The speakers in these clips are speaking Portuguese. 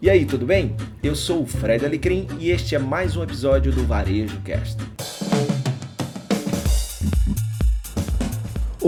E aí, tudo bem? Eu sou o Fred Alecrim e este é mais um episódio do Varejo Cast.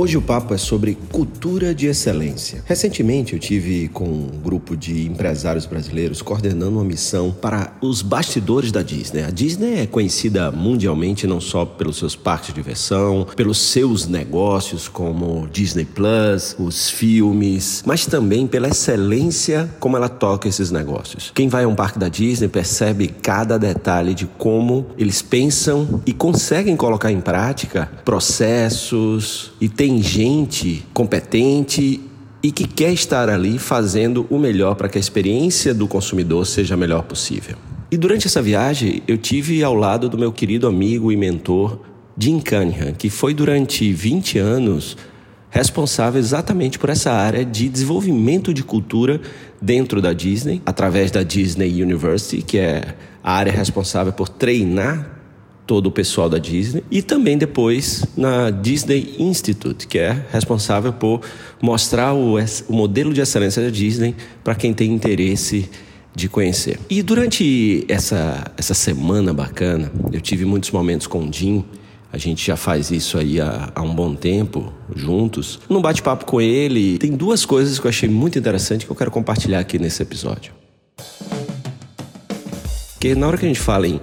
Hoje o papo é sobre cultura de excelência. Recentemente eu tive com um grupo de empresários brasileiros coordenando uma missão para os bastidores da Disney. A Disney é conhecida mundialmente não só pelos seus parques de diversão, pelos seus negócios como Disney Plus, os filmes, mas também pela excelência como ela toca esses negócios. Quem vai a um parque da Disney percebe cada detalhe de como eles pensam e conseguem colocar em prática processos e tem tem gente competente e que quer estar ali fazendo o melhor para que a experiência do consumidor seja a melhor possível. E durante essa viagem, eu tive ao lado do meu querido amigo e mentor Jim Cunningham, que foi durante 20 anos responsável exatamente por essa área de desenvolvimento de cultura dentro da Disney, através da Disney University, que é a área responsável por treinar todo o pessoal da Disney e também depois na Disney Institute, que é responsável por mostrar o, o modelo de excelência da Disney para quem tem interesse de conhecer. E durante essa, essa semana bacana, eu tive muitos momentos com o Jim. A gente já faz isso aí há, há um bom tempo, juntos. Num bate-papo com ele, tem duas coisas que eu achei muito interessante que eu quero compartilhar aqui nesse episódio. Porque na hora que a gente fala em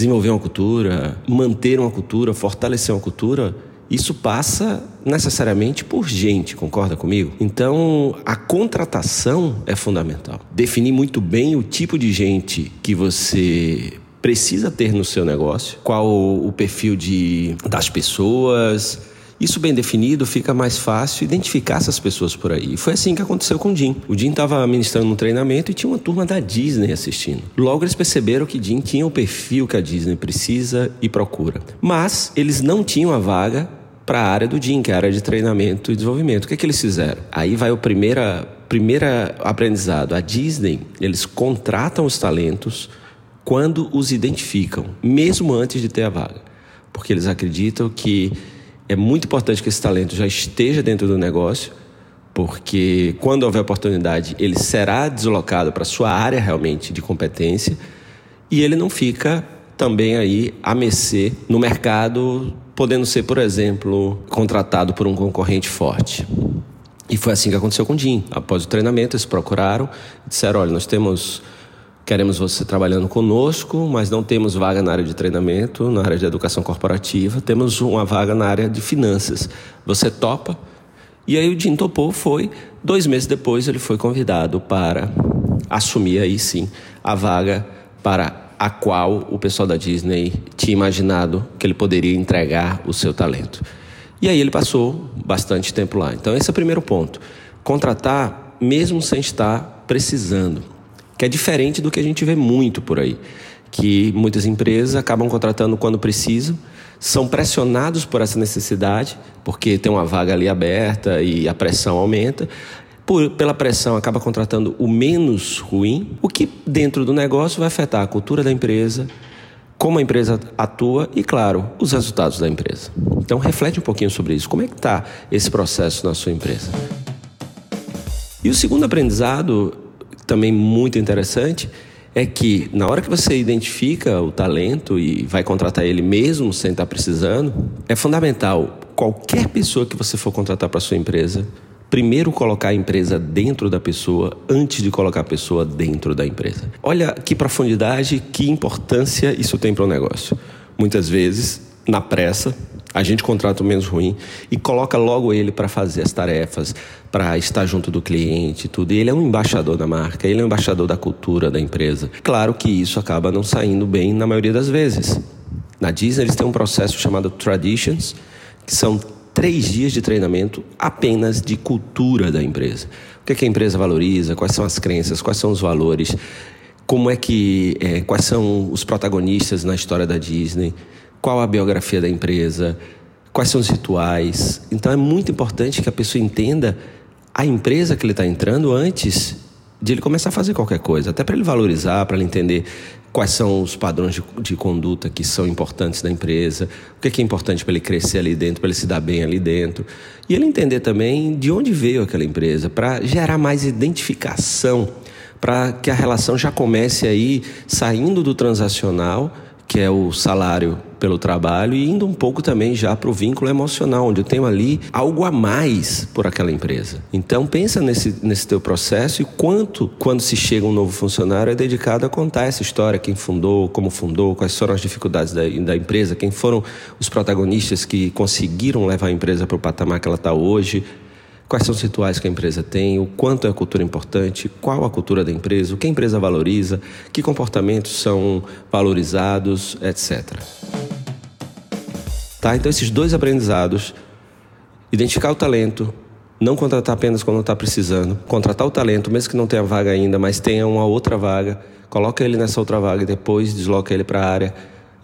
desenvolver uma cultura, manter uma cultura, fortalecer uma cultura, isso passa necessariamente por gente, concorda comigo? Então, a contratação é fundamental. Definir muito bem o tipo de gente que você precisa ter no seu negócio, qual o perfil de, das pessoas, isso bem definido, fica mais fácil identificar essas pessoas por aí. E foi assim que aconteceu com o Jim. O Jim estava ministrando um treinamento e tinha uma turma da Disney assistindo. Logo eles perceberam que Jim tinha o perfil que a Disney precisa e procura. Mas eles não tinham a vaga para a área do Jim, que é a área de treinamento e desenvolvimento. O que, é que eles fizeram? Aí vai o primeira, primeira aprendizado. A Disney, eles contratam os talentos quando os identificam, mesmo antes de ter a vaga. Porque eles acreditam que é muito importante que esse talento já esteja dentro do negócio, porque quando houver oportunidade, ele será deslocado para sua área realmente de competência e ele não fica também aí a mercê no mercado, podendo ser, por exemplo, contratado por um concorrente forte. E foi assim que aconteceu com o Jim. Após o treinamento, eles procuraram e disseram: olha, nós temos Queremos você trabalhando conosco, mas não temos vaga na área de treinamento, na área de educação corporativa, temos uma vaga na área de finanças. Você topa? E aí o Jim topou, foi. Dois meses depois ele foi convidado para assumir aí sim a vaga para a qual o pessoal da Disney tinha imaginado que ele poderia entregar o seu talento. E aí ele passou bastante tempo lá. Então esse é o primeiro ponto. Contratar mesmo sem estar precisando que é diferente do que a gente vê muito por aí, que muitas empresas acabam contratando quando precisam, são pressionados por essa necessidade, porque tem uma vaga ali aberta e a pressão aumenta. Por, pela pressão, acaba contratando o menos ruim, o que dentro do negócio vai afetar a cultura da empresa, como a empresa atua e, claro, os resultados da empresa. Então, reflete um pouquinho sobre isso. Como é que está esse processo na sua empresa? E o segundo aprendizado também muito interessante é que na hora que você identifica o talento e vai contratar ele mesmo sem estar precisando, é fundamental qualquer pessoa que você for contratar para sua empresa, primeiro colocar a empresa dentro da pessoa antes de colocar a pessoa dentro da empresa. Olha que profundidade, que importância isso tem para o negócio. Muitas vezes, na pressa, a gente contrata o menos ruim e coloca logo ele para fazer as tarefas, para estar junto do cliente e tudo. E ele é um embaixador da marca, ele é um embaixador da cultura da empresa. Claro que isso acaba não saindo bem na maioria das vezes. Na Disney eles têm um processo chamado Traditions, que são três dias de treinamento apenas de cultura da empresa. O que, é que a empresa valoriza, quais são as crenças, quais são os valores, como é que, é, quais são os protagonistas na história da Disney qual a biografia da empresa, quais são os rituais. Então é muito importante que a pessoa entenda a empresa que ele está entrando antes de ele começar a fazer qualquer coisa, até para ele valorizar, para ele entender quais são os padrões de, de, conduta que são importantes da empresa, o que é, que é importante para ele crescer ali dentro, para ele se dar bem ali dentro. E ele entender também de onde veio aquela empresa, para gerar mais identificação para que a relação já comece aí saindo do transacional que é o salário pelo trabalho, e indo um pouco também já para o vínculo emocional, onde eu tenho ali algo a mais por aquela empresa. Então pensa nesse, nesse teu processo e quanto, quando se chega um novo funcionário, é dedicado a contar essa história, quem fundou, como fundou, quais foram as dificuldades da, da empresa, quem foram os protagonistas que conseguiram levar a empresa para o patamar que ela está hoje, quais são os rituais que a empresa tem, o quanto é a cultura importante, qual a cultura da empresa, o que a empresa valoriza, que comportamentos são valorizados, etc. Tá? Então, esses dois aprendizados, identificar o talento, não contratar apenas quando está precisando, contratar o talento, mesmo que não tenha vaga ainda, mas tenha uma outra vaga, coloca ele nessa outra vaga e depois desloca ele para a área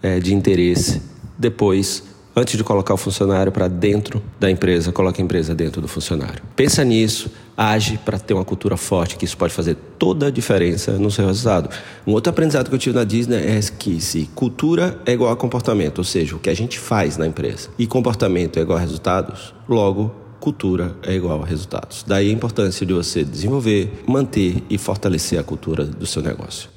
é, de interesse. Depois, antes de colocar o funcionário para dentro da empresa, coloque a empresa dentro do funcionário. Pensa nisso, age para ter uma cultura forte, que isso pode fazer toda a diferença no seu resultado. Um outro aprendizado que eu tive na Disney é que se cultura é igual a comportamento, ou seja, o que a gente faz na empresa, e comportamento é igual a resultados, logo cultura é igual a resultados. Daí a importância de você desenvolver, manter e fortalecer a cultura do seu negócio.